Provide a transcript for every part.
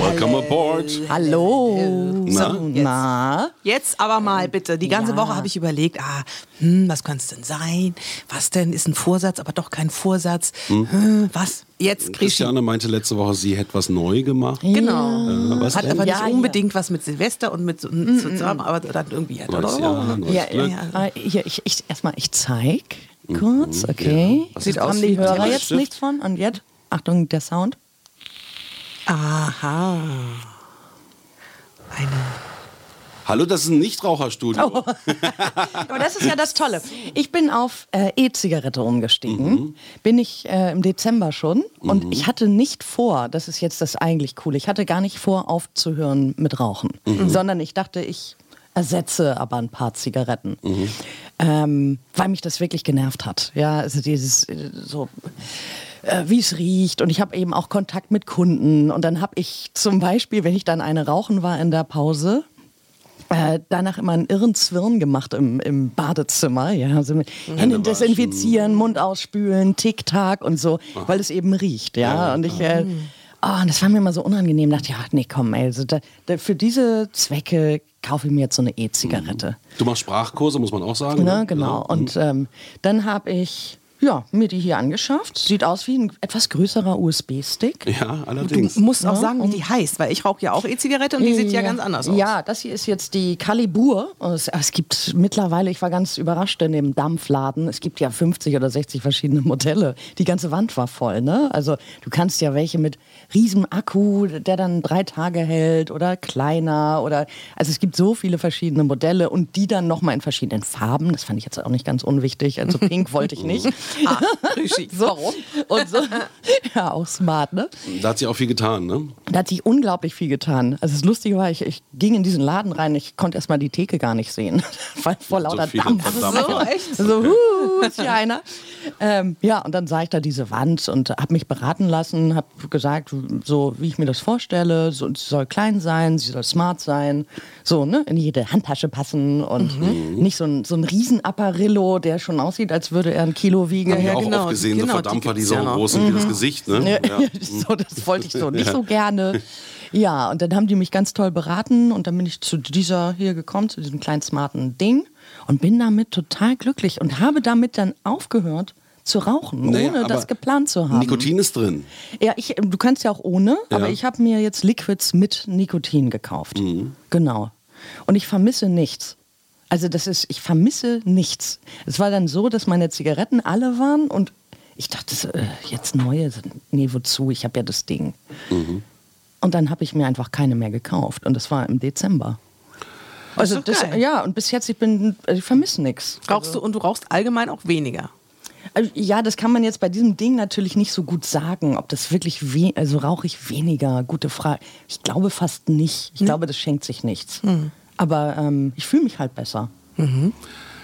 Welcome aboard. Hallo. Na? So, na? Jetzt aber mal bitte. Die ganze Ja. Woche habe ich überlegt, ah, hm, was könnte es denn sein? Was denn ist ein Vorsatz, aber doch kein Vorsatz? Hm, was? Jetzt. Christiane meinte letzte Woche, sie hätte was neu gemacht. Genau. Äh, was Hat denn? aber nicht Ja, unbedingt was mit Silvester und mit so Mm, zusammen, aber dann irgendwie halt. Neues oder? Jahr, neues Ja, ja. Äh, Hier, ich, ich, erstmal, ich zeig kurz, okay. Was Sieht aus das? wie Hörer jetzt nichts von. Und jetzt, Achtung, der Sound. Aha. Eine. Hallo, das ist ein Nichtraucherstudio. Oh. Aber das ist ja das Tolle. Ich bin auf äh, E-Zigarette umgestiegen. Bin ich äh, im Dezember schon. Und ich hatte nicht vor, das ist jetzt das eigentlich Coole, ich hatte gar nicht vor, aufzuhören mit Rauchen. Sondern ich dachte, ich ersetze aber ein paar Zigaretten. Ähm, weil mich das wirklich genervt hat. Ja, also dieses äh, so äh, wie es riecht und ich habe eben auch Kontakt mit Kunden und dann habe ich zum Beispiel, wenn ich dann eine rauchen war in der Pause, äh, danach immer einen irren Zwirn gemacht im, im Badezimmer. Ja, also mit Hände waschen. desinfizieren, Mund ausspülen, Tick-Tack und so, weil es eben riecht. Ja, und ich. Äh, oh, und das war mir immer so unangenehm. Ich dachte, ja, nee, komm, ey, also da, da, für diese Zwecke kaufe ich mir jetzt so eine E-Zigarette. Du machst Sprachkurse, muss man auch sagen. Ne, ne? genau. Ja. Und ähm, dann habe ich ja, mir die hier angeschafft. Sieht aus wie ein etwas größerer USB-Stick. Ja, Du allerdings. musst auch Ja, sagen, wie die heißt, weil ich rauche ja auch E-Zigarette und die sieht ja ganz anders aus. Ja, das hier ist jetzt die Calibur. Es, es gibt mittlerweile, ich war ganz überrascht in dem Dampfladen, es gibt ja 50 oder 60 verschiedene Modelle. Die ganze Wand war voll, ne? Also du kannst ja welche mit riesem Akku, der dann drei Tage hält oder kleiner oder also es gibt so viele verschiedene Modelle und die dann nochmal in verschiedenen Farben. Das fand ich jetzt auch nicht ganz unwichtig. Also pink wollte ich nicht. Ah. So. Warum? Und so. Ja, auch smart, ne? Da hat sie auch viel getan, ne? Da hat sich unglaublich viel getan. Also das Lustige war, ich, ich ging in diesen Laden rein, ich konnte erst mal die Theke gar nicht sehen, weil vor lauter viele Dampf. Dampf. So, echt? So, huh, ist hier einer. Ähm, ja, und dann sah ich da diese Wand und habe mich beraten lassen, habe gesagt, so wie ich mir das vorstelle, so, sie soll klein sein, sie soll smart sein, so ne, in jede Handtasche passen und Mhm. nicht so ein, so ein Riesenapparillo, der schon aussieht, als würde er ein Kilo wiegen. Hab ich ja, auch genau, oft gesehen, genau, so die Verdampfer, die gibt's so ja groß sind wie das Gesicht, ne? Ja, so, das wollte ich so nicht so gerne. Ja, und dann haben die mich ganz toll beraten und dann bin ich zu dieser hier gekommen, zu diesem kleinen smarten Ding und bin damit total glücklich und habe damit dann aufgehört zu rauchen, Naja, ohne das aber geplant zu haben. Nikotin ist drin. Ja, ich, du kannst ja auch ohne, aber Ja. ich habe mir jetzt Liquids mit Nikotin gekauft. Genau. Und ich vermisse nichts. Also das ist, ich vermisse nichts. Es war dann so, dass meine Zigaretten alle waren und ich dachte, äh, jetzt neue, nee, wozu? Ich habe ja das Ding. Und dann habe ich mir einfach keine mehr gekauft und das war im Dezember. Also das, ja, und bis jetzt, ich bin, ich vermisse nichts. Rauchst du und du rauchst allgemein auch weniger. Also, ja, das kann man jetzt bei diesem Ding natürlich nicht so gut sagen, ob das wirklich, we also rauche ich weniger, gute Frage. Ich glaube fast nicht. Ich glaube, das schenkt sich nichts. Aber ähm, ich fühle mich halt besser.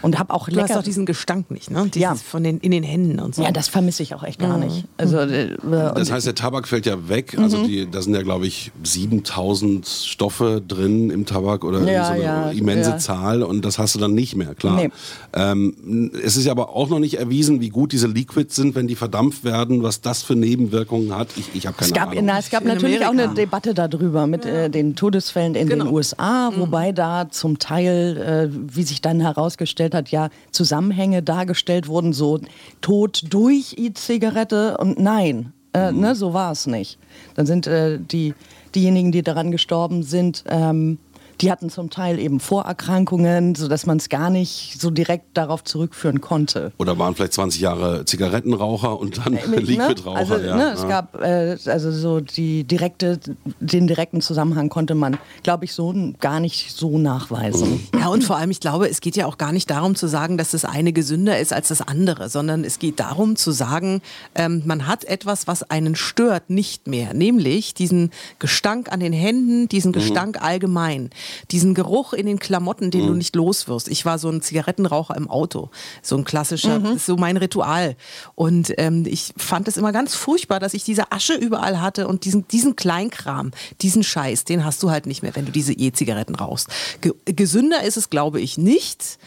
Und habe auch Du hast lecker. auch diesen Gestank nicht, ne? Dieses Ja. von den, in den Händen und so. ja, das vermisse ich auch echt gar nicht. Also, äh, Das und- heißt, der Tabak fällt ja weg. Also Mhm. die, da sind ja, glaube ich, 7000 Stoffe drin im Tabak oder Ja, so eine ja, immense ja. Zahl und das hast du dann nicht mehr, klar. Nee. Ähm, es ist ja aber auch noch nicht erwiesen, wie gut diese Liquids sind, wenn die verdampft werden, was das für Nebenwirkungen hat. Ich, ich habe keine Es gab, Ahnung. na, es gab In natürlich auch eine Amerika. Debatte darüber mit äh, den Todesfällen in Genau. den USA, wobei da zum Teil, äh, wie sich dann herausgestellt hat, ja Zusammenhänge dargestellt wurden, so Tod durch E-Zigarette und nein, äh, ne, so war es nicht. Dann sind äh, die, diejenigen, die daran gestorben sind, ähm, die hatten zum Teil eben Vorerkrankungen, sodass man es gar nicht so direkt darauf zurückführen konnte. Oder waren vielleicht 20 Jahre Zigarettenraucher und dann Liquidraucher. Also, ja. ne, es ja. gab äh, also so die direkte, den direkten Zusammenhang konnte man, glaube ich, so gar nicht so nachweisen. Ja, und vor allem, ich glaube, es geht ja auch gar nicht darum zu sagen, dass das eine gesünder ist als das andere, sondern es geht darum zu sagen, ähm, man hat etwas, was einen stört, nicht mehr. Nämlich diesen Gestank an den Händen, diesen Gestank allgemein, diesen Geruch in den Klamotten, den du nicht los wirst. Ich war so ein Zigarettenraucher im Auto, so ein klassischer, ist so mein Ritual. Und ähm, ich fand es immer ganz furchtbar, dass ich diese Asche überall hatte und diesen, diesen Kleinkram, diesen Scheiß, den hast du halt nicht mehr, wenn du diese E-Zigaretten rauchst. Ge gesünder ist es, glaube ich, nicht.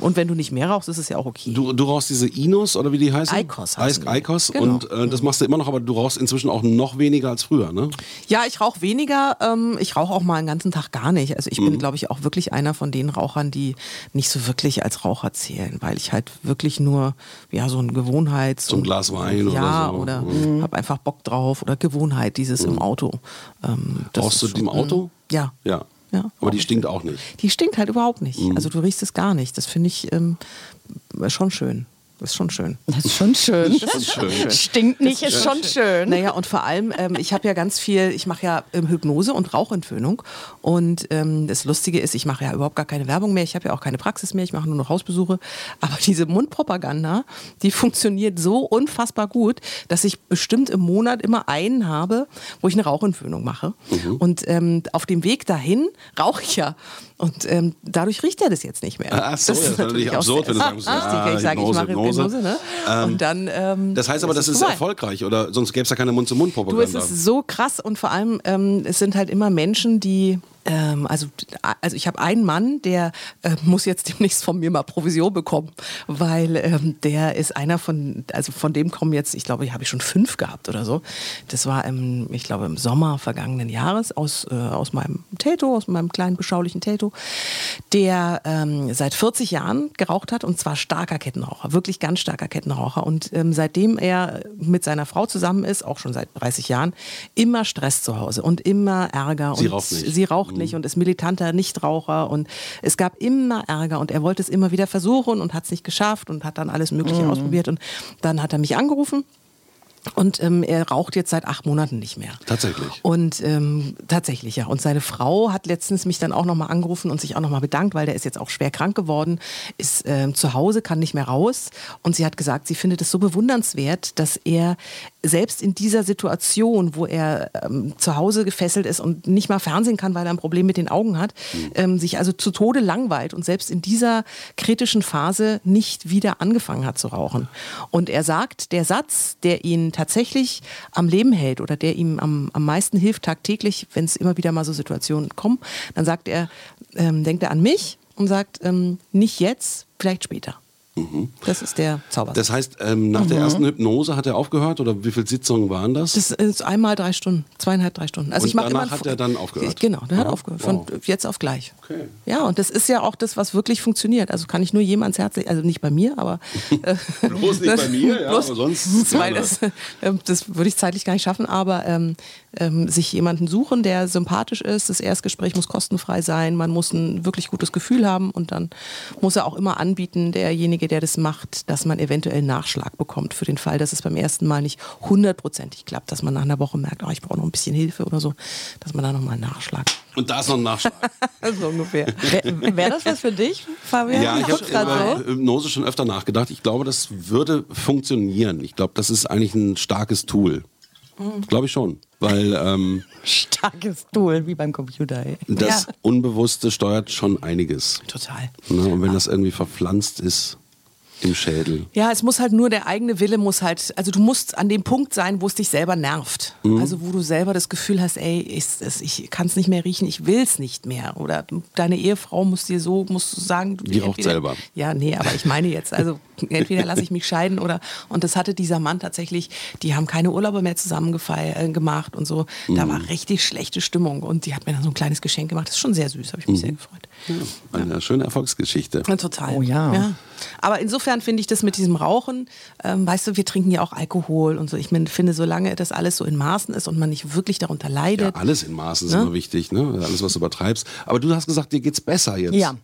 Und wenn du nicht mehr rauchst, ist es ja auch okay. Du, du rauchst diese Inos oder wie die heißen? Eikos heißen. Eikos Genau. und äh, das machst du immer noch, aber du rauchst inzwischen auch noch weniger als früher, ne? Ja, ich rauche weniger. Ähm, ich rauche auch mal einen ganzen Tag gar nicht. Also ich Mhm. bin, glaube ich, auch wirklich einer von den Rauchern, die nicht so wirklich als Raucher zählen, weil ich halt wirklich nur ja so ein Gewohnheits So ein Glas Wein oder ja, so. Mhm. oder habe einfach Bock drauf oder Gewohnheit dieses im Auto. Ähm, Rauchst du im Auto? Ja. Ja. Ja, aber die stinkt auch nicht. Die stinkt halt überhaupt nicht. Mhm. Also du riechst es gar nicht. Das finde ich ähm, schon schön. Das ist schon schön. Das ist schon schön. Das ist schön. Stinkt nicht, ist schon schön. Naja, und vor allem, ähm, ich habe ja ganz viel, ich mache ja ähm, Hypnose und Rauchentwöhnung. Und ähm, das Lustige ist, ich mache ja überhaupt gar keine Werbung mehr, ich habe ja auch keine Praxis mehr, ich mache nur noch Hausbesuche. Aber diese Mundpropaganda, die funktioniert so unfassbar gut, dass ich bestimmt im Monat immer einen habe, wo ich eine Rauchentwöhnung mache. Und ähm, auf dem Weg dahin rauche ich ja. Und ähm, dadurch riecht er das jetzt nicht mehr. Ach so, das ist natürlich absurd, wenn du sagst, Richtig, ja, ich sage, ich mache Hypnose. Hypnose. ne? und dann, ähm, Das heißt aber, das ist vorbei. erfolgreich, oder sonst gäbe es ja keine Du, Mund-zu-Mund-Propaganda. es ist so krass und vor allem, ähm, es sind halt immer Menschen, die, ähm, also, also ich habe einen Mann, der äh, muss jetzt demnächst von mir mal Provision bekommen, weil ähm, der ist einer von, also von dem kommen jetzt, ich glaube, habe ich schon fünf gehabt oder so. Das war, im, ich glaube, im Sommer vergangenen Jahres aus, äh, aus meinem Tato, aus meinem kleinen beschaulichen Tato, der ähm, seit 40 Jahren geraucht hat und zwar starker Kettenraucher, wirklich ganz starker Kettenraucher. Und ähm, seitdem er mit seiner Frau zusammen ist, auch schon seit 30 Jahren, immer Stress zu Hause und immer Ärger. Sie und raucht nicht. Sie raucht nicht und ist militanter Nichtraucher. Und es gab immer Ärger und er wollte es immer wieder versuchen und hat es nicht geschafft und hat dann alles Mögliche ausprobiert. Und dann hat er mich angerufen. Und ähm, er raucht jetzt seit acht Monaten nicht mehr. Tatsächlich. Und ähm, tatsächlich, ja. Und seine Frau hat letztens mich dann auch nochmal angerufen und sich auch nochmal bedankt, weil der ist jetzt auch schwer krank geworden, ist ähm, zu Hause, kann nicht mehr raus. Und sie hat gesagt, sie findet es so bewundernswert, dass er selbst in dieser Situation, wo er ähm, zu Hause gefesselt ist und nicht mal Fernsehen kann, weil er ein Problem mit den Augen hat, ähm, sich also zu Tode langweilt und selbst in dieser kritischen Phase nicht wieder angefangen hat zu rauchen. Und er sagt, der Satz, der ihn tatsächlich am Leben hält oder der ihm am, am meisten hilft tagtäglich, wenn es immer wieder mal so Situationen kommen, dann sagt er, ähm, denkt er an mich und sagt, ähm, nicht jetzt, vielleicht später. Das ist der Zauber. Das heißt, ähm, nach der ersten Hypnose hat er aufgehört oder wie viele Sitzungen waren das? Das ist einmal drei Stunden, zweieinhalb, drei Stunden. Also Und ich mache danach immer hat er dann aufgehört? Genau, der hat Aha, aufgehört. Von wow. jetzt auf gleich. Okay. Ja, und das ist ja auch das, was wirklich funktioniert. Also kann ich nur jedem ans Herz legen, also nicht bei mir, aber äh, Bloß nicht bei mir, ja, bloß- aber sonst weil gerne. das, ähm, das würde ich zeitlich gar nicht schaffen, aber ähm, ähm, sich jemanden suchen, der sympathisch ist. Das Erstgespräch muss kostenfrei sein. Man muss ein wirklich gutes Gefühl haben und dann muss er auch immer anbieten, derjenige, der das macht, dass man eventuell einen Nachschlag bekommt für den Fall, dass es beim ersten Mal nicht hundertprozentig klappt, dass man nach einer Woche merkt, oh, ich brauche noch ein bisschen Hilfe oder so, dass man da nochmal einen Nachschlag. Und da ist noch ein Nachschlag. so ungefähr. Wäre wär das was für dich, Fabian? Ja, ich habe über Hypnose schon öfter nachgedacht. Ich glaube, das würde funktionieren. Ich glaube, das ist eigentlich ein starkes Tool. Glaube ich schon. Weil ähm, Starkes Tool, wie beim Computer. Ey. das Ja. Unbewusste steuert schon einiges. Total. Ne? Und wenn das irgendwie verpflanzt ist im Schädel. Ja, es muss halt nur der eigene Wille muss halt, also du musst an dem Punkt sein, wo es dich selber nervt. Mhm. Also wo du selber das Gefühl hast, ey, ist, es- ich kann es nicht mehr riechen, ich will es nicht mehr. Oder deine Ehefrau muss dir so, musst du sagen, du Die raucht selber. Ja, nee, aber ich meine jetzt, also entweder lasse ich mich scheiden oder und das hatte dieser Mann tatsächlich, die haben keine Urlaube mehr zusammen äh, gemacht und so. Da Mhm. war richtig schlechte Stimmung und die hat mir dann so ein kleines Geschenk gemacht. Das ist schon sehr süß, habe ich mich Mhm. sehr gefreut. Eine schöne Erfolgsgeschichte. Ja, total. Oh ja. ja. Aber insofern finde ich das mit diesem Rauchen, ähm, weißt du, wir trinken ja auch Alkohol und so. Ich mein, finde, solange das alles so in Maßen ist und man nicht wirklich darunter Ja, leidet. alles in Maßen ist Ne? immer wichtig, ne? Alles, was du übertreibst. Aber du hast gesagt, dir geht's besser jetzt. Ja,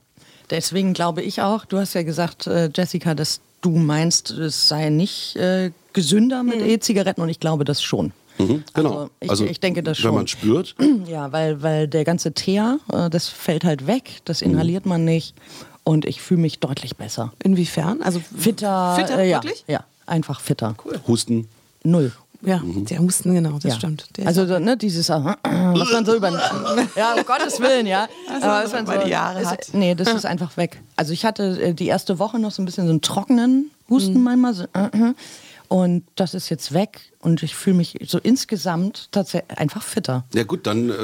deswegen glaube ich auch, du hast ja gesagt, äh, Jessica, dass du meinst, es sei nicht äh, gesünder mit E-Zigaretten und ich glaube das schon. Mhm, genau. Also ich- ich denke das schon. Wenn man spürt, Ja, weil, weil der ganze Teer, äh, das fällt halt weg, das Mhm. inhaliert man nicht und ich fühle mich deutlich besser. Inwiefern? Also Fitter, Fitter, äh, ja, wirklich? Ja, einfach fitter. Husten. Null. Ja, der Husten, genau, das ja. stimmt. Der also ist so, ne, dieses, äh, was man so über, ja, um Gottes Willen, ja. Aber was man über die Jahre ist, hat. Nee, das ist einfach weg. Also ich hatte äh, die erste Woche noch so ein bisschen so einen trockenen Husten manchmal. So, äh. Und das ist jetzt weg und ich fühle mich so insgesamt tatsächlich einfach fitter. Ja gut, dann äh,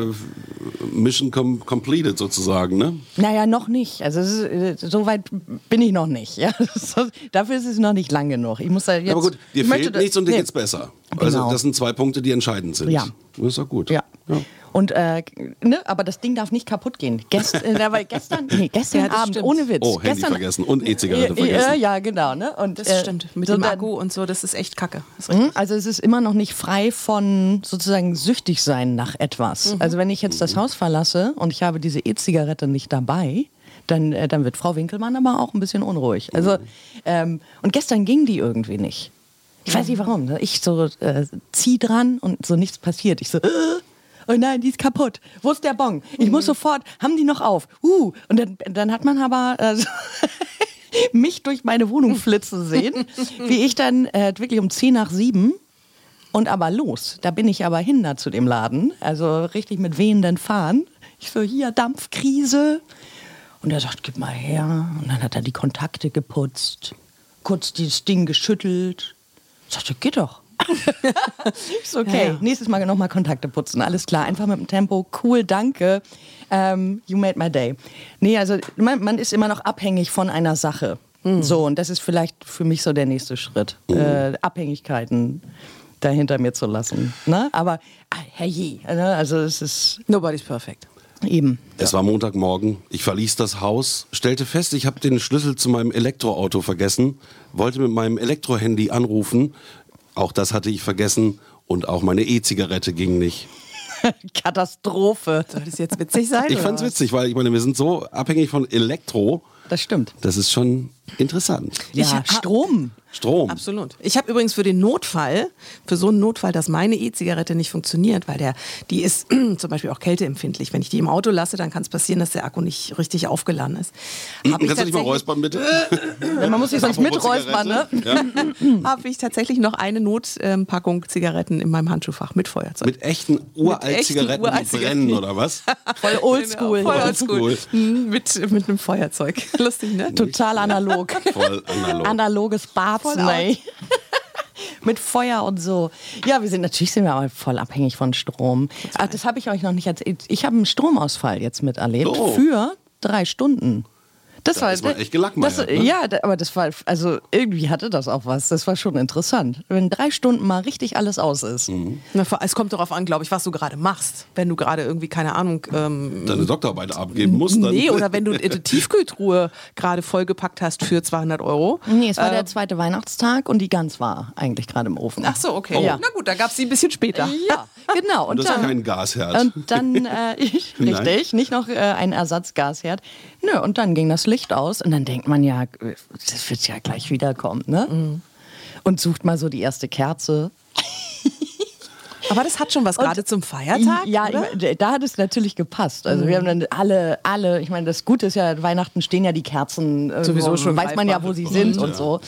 Mission com completed sozusagen, ne? Naja, noch nicht. Also ist, äh, so weit bin ich noch nicht. Ja? Dafür ist es noch nicht lang genug. Ich muss da jetzt, Aber gut, dir fehlt nichts und dir nee. geht's besser. Also Genau. das sind zwei Punkte, die entscheidend sind. Ja. Das ist doch gut. Ja. ja. Und äh, ne, aber das Ding darf nicht kaputt gehen. Gest, äh, weil gestern, nee, gestern Ja, Abend, stimmt. ohne Witz. Oh, Handy gestern, vergessen und E-Zigarette vergessen. Ja, genau. Ne? Und, Das äh, stimmt. Mit so dem Akku und so, das ist echt kacke. Ist. Mhm, Also es ist immer noch nicht frei von sozusagen süchtig sein nach etwas. Also wenn ich jetzt das Haus verlasse und ich habe diese E-Zigarette nicht dabei, dann, äh, dann wird Frau Winkelmann aber auch ein bisschen unruhig. Also ähm, und gestern ging die irgendwie nicht. Ich weiß nicht warum. Ich so äh, zieh dran und so nichts passiert. Ich so, äh, oh nein, die ist kaputt. Wo ist der Bon? Ich muss sofort, haben die noch auf? Uh, und dann, dann hat man aber äh, mich durch meine Wohnung flitzen sehen, wie ich dann äh, wirklich um 10 nach 7 und aber los. Da bin ich aber hin da zu dem Laden, also richtig mit wehenden Fahnen. Ich so, hier, Dampfkrise. Und er sagt, gib mal her. Und dann hat er die Kontakte geputzt, kurz dieses Ding geschüttelt. Ich sagte, geht doch. so, okay, Ja, ja. nächstes Mal nochmal Kontakte putzen. Alles klar, einfach mit dem Tempo. Cool, danke. Ähm, you made my day. Nee, also man, man ist immer noch abhängig von einer Sache. So, und das ist vielleicht für mich so der nächste Schritt. Äh, Abhängigkeiten dahinter mir zu lassen. Ne? Aber, ah, herrje, ne? also es ist Nobody's perfect. eben. Es war Montagmorgen. Ich verließ das Haus, stellte fest, ich habe den Schlüssel zu meinem Elektroauto vergessen, wollte mit meinem Elektrohandy anrufen. Auch das hatte ich vergessen und auch meine E-Zigarette ging nicht. Katastrophe. Soll das jetzt witzig sein? Ich fand's was? witzig, weil ich meine, wir sind so abhängig von Elektro. Das stimmt. Das ist schon interessant. Ja, Ich Strom. Strom. Absolut. Ich habe übrigens für den Notfall, für so einen Notfall, dass meine E-Zigarette nicht funktioniert, weil der, die ist zum Beispiel auch kälteempfindlich. Wenn ich die im Auto lasse, dann kann es passieren, dass der Akku nicht richtig aufgeladen ist. Hab ich Kannst du dich mal räuspern, bitte? Man muss sich sonst miträuspern, ne? Ja. habe ich tatsächlich noch eine Notpackung Zigaretten in meinem Handschuhfach mit Feuerzeug. Mit echten Uralt-Zigaretten, die Uralt-Zigaretten. brennen, oder was? Voll oldschool. Genau, voll Oldschool. Mhm, Mit, mit einem Feuerzeug. Lustig, ne? Total analog. Voll analog. Analoges Barzen, Voll. Mit Feuer und so. Ja, wir sind natürlich sind wir aber voll abhängig von Strom. Ach, das habe ich euch noch nicht erzählt. Ich habe einen Stromausfall jetzt miterlebt Oh. für drei Stunden. Das Da ist man echt gelackmeiert, das, ne? Ja, aber das war, also irgendwie hatte das auch was. Das war schon interessant. Wenn drei Stunden mal richtig alles aus ist. Mhm. Na, es kommt darauf an, glaube ich, was du gerade machst. Wenn du gerade irgendwie, keine Ahnung, ähm, Deine Doktorarbeit abgeben musst, dann. nee, oder wenn du die Tiefkühltruhe gerade vollgepackt hast für 200 Euro. Nee, es war Äh, der zweite Weihnachtstag und die Gans war eigentlich gerade im Ofen. Ach so, okay. Ja. Na gut, da gab es sie ein bisschen später. Ja, genau. Und das ist kein Gasherd. Und dann, äh, ich, Nein. richtig, nicht noch äh, ein Ersatzgasherd. Nö, und dann ging das Licht aus und dann denkt man ja, das wird ja gleich wiederkommen, ne? Mhm. Und sucht mal so die erste Kerze. Aber das hat schon was gerade zum Feiertag. ja, ich da hat es natürlich gepasst. Also wir haben dann alle, alle, ich meine, das Gute ist ja, Weihnachten stehen ja die Kerzen, Sowieso wo- schon weiß man ja, wo sie sind Ja. und so.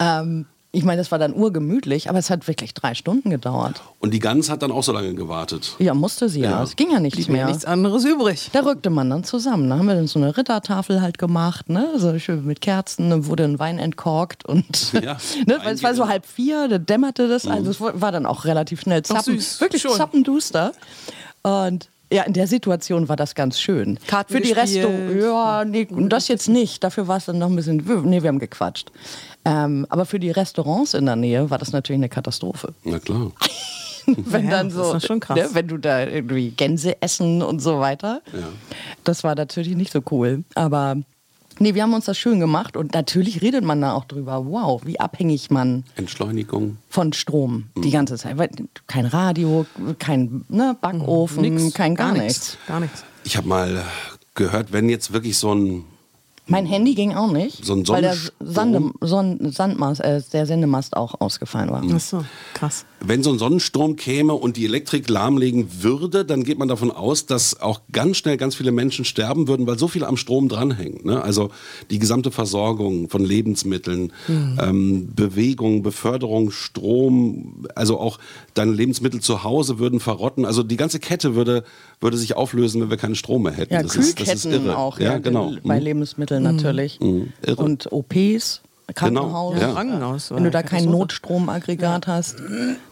Ähm, ich meine, das war dann urgemütlich, aber es hat wirklich drei Stunden gedauert. Und die Gans hat dann auch so lange gewartet. Ja, musste sie ja. Ja. Es ging ja nichts Blieb mehr. nichts anderes übrig. Da rückte man dann zusammen. Da haben wir dann so eine Rittertafel halt gemacht, ne? So schön mit Kerzen, dann wurde ein Wein entkorkt und Ja, ne? Weil es war so halb vier, da dämmerte das, also es war dann auch relativ schnell zappen, süß, wirklich schon. zappenduster. Und ja, in der Situation war das ganz schön. Karten Für die gespielt. Restaurants, ja, nee, das jetzt nicht. Dafür war es dann noch ein bisschen, nee, wir haben gequatscht. Ähm, aber für die Restaurants in der Nähe war das natürlich eine Katastrophe. Na klar. wenn Ja, dann das so, ist schon krass. Ne, wenn du da irgendwie Gänse essen und so weiter. Ja. Das war natürlich nicht so cool. Aber Nee, wir haben uns das schön gemacht und natürlich redet man da auch drüber. Wow, wie abhängig man Entschleunigung. von Strom Mhm. die ganze Zeit. Kein Radio, kein ne, Backofen, Nix, kein gar, gar nichts. Gar nichts. Ich habe mal gehört, wenn jetzt wirklich so ein Mein Handy ging auch nicht, So ein weil der? Sande, Sonn, Sandmast, äh, der Sendemast auch ausgefallen war. Ach so, krass. Wenn so ein Sonnensturm käme und die Elektrik lahmlegen würde, dann geht man davon aus, dass auch ganz schnell ganz viele Menschen sterben würden, weil so viel am Strom dranhängt. Ne? Also die gesamte Versorgung von Lebensmitteln, ähm, Bewegung, Beförderung, Strom, also auch deine Lebensmittel zu Hause würden verrotten. Also die ganze Kette würde, würde sich auflösen, wenn wir keinen Strom mehr hätten. Ja, das ist, das ist Kühlketten irre. auch, ja, ja, genau. bei Mhm. Lebensmitteln natürlich. irre. Und OPs, Krankenhaus. Ja. Krankenhaus. Wenn du da kein. Notstromaggregat hast,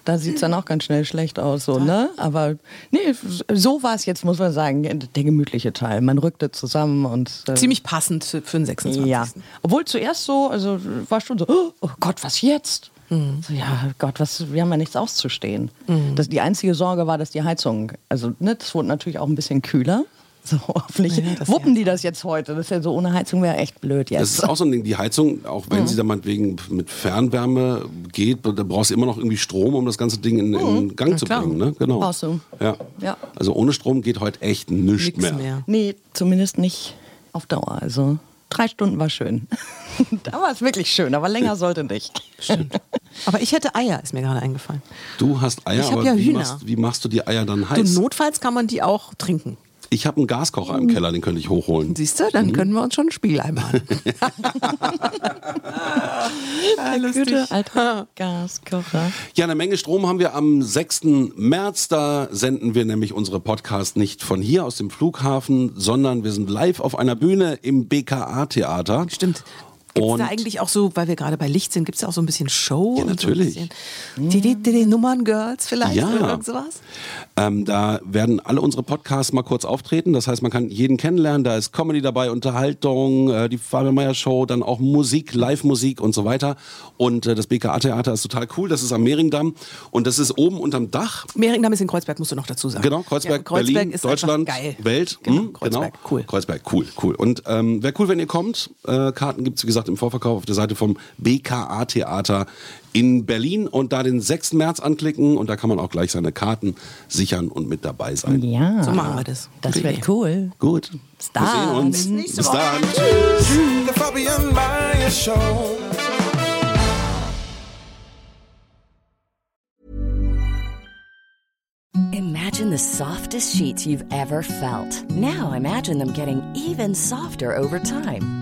da sieht es dann auch ganz schnell schlecht aus. So, ne? Aber nee, so war es jetzt, muss man sagen, der gemütliche Teil. Man rückte zusammen und. Äh, Ziemlich passend für, den 26. Ja. Obwohl zuerst so, also war schon so, oh Gott, was jetzt? Mhm. So, ja, Gott, was, wir haben ja nichts auszustehen. Das, die einzige Sorge war, dass die Heizung, also ne, das wurde natürlich auch ein bisschen kühler. So, hoffentlich Ja, das wuppen die das jetzt heute. Das ist ja so, ohne Heizung wäre echt blöd jetzt. Das ist auch so ein Ding, die Heizung, auch wenn sie da meinetwegen mit Fernwärme geht, da brauchst du immer noch irgendwie Strom, um das ganze Ding in, in Gang zu klar. bringen. Ne? Genau. Brauchst du. Ja. Ja. Also ohne Strom geht heute echt nichts Nichts mehr. mehr. Nee, zumindest nicht auf Dauer. Also drei Stunden war schön. da war es wirklich schön, aber länger sollte nicht. Aber ich hätte Eier, ist mir gerade eingefallen. Du hast Eier, Ich aber ja wie, Hühner. machst, wie machst du die Eier dann Du, heiß? notfalls kann man die auch trinken. Ich habe einen Gaskocher im Keller, den könnte ich hochholen. Siehst du, dann können wir uns schon ein Spiegelei machen. Gute alte Gaskocher. Ja, eine Menge Strom haben wir am 6. März. Da senden wir nämlich unsere Podcast nicht von hier aus dem Flughafen, sondern wir sind live auf einer Bühne im BKA-Theater. Stimmt. Gibt es da eigentlich auch so, weil wir gerade bei Licht sind, gibt es da auch so ein bisschen Show? Ja, natürlich. So die, die, die, die Nummern-Girls vielleicht Ja. oder irgend sowas? Ähm, da werden alle unsere Podcasts mal kurz auftreten. Das heißt, man kann jeden kennenlernen. Da ist Comedy dabei, Unterhaltung, äh, die Fabian Meyer Show, dann auch Musik, Live-Musik und so weiter. Und äh, das BKA-Theater ist total cool. Das ist am Mehringdamm und das ist oben unterm Dach. Mehringdamm ist in Kreuzberg, musst du noch dazu sagen. Genau, Kreuzberg, Ja, Kreuzberg Berlin, ist Deutschland. Welt. Genau, Hm, Kreuzberg, genau. cool. Kreuzberg, cool, cool. Und ähm, wäre cool, wenn ihr kommt. Äh, Karten gibt's wie gesagt, im Vorverkauf auf der Seite vom BKA-Theater in Berlin. Und da den 6. März anklicken und da kann man auch gleich seine Karten sichern und mit dabei sein. Ja. So machen wir das. Das Gute wird cool. Gut. Bis Wir sehen dann. uns. nächste Bis Woche. dann. Tschüss. The Fabian Meyer Show. Imagine the softest sheets you've ever felt. Now imagine them getting even softer over time.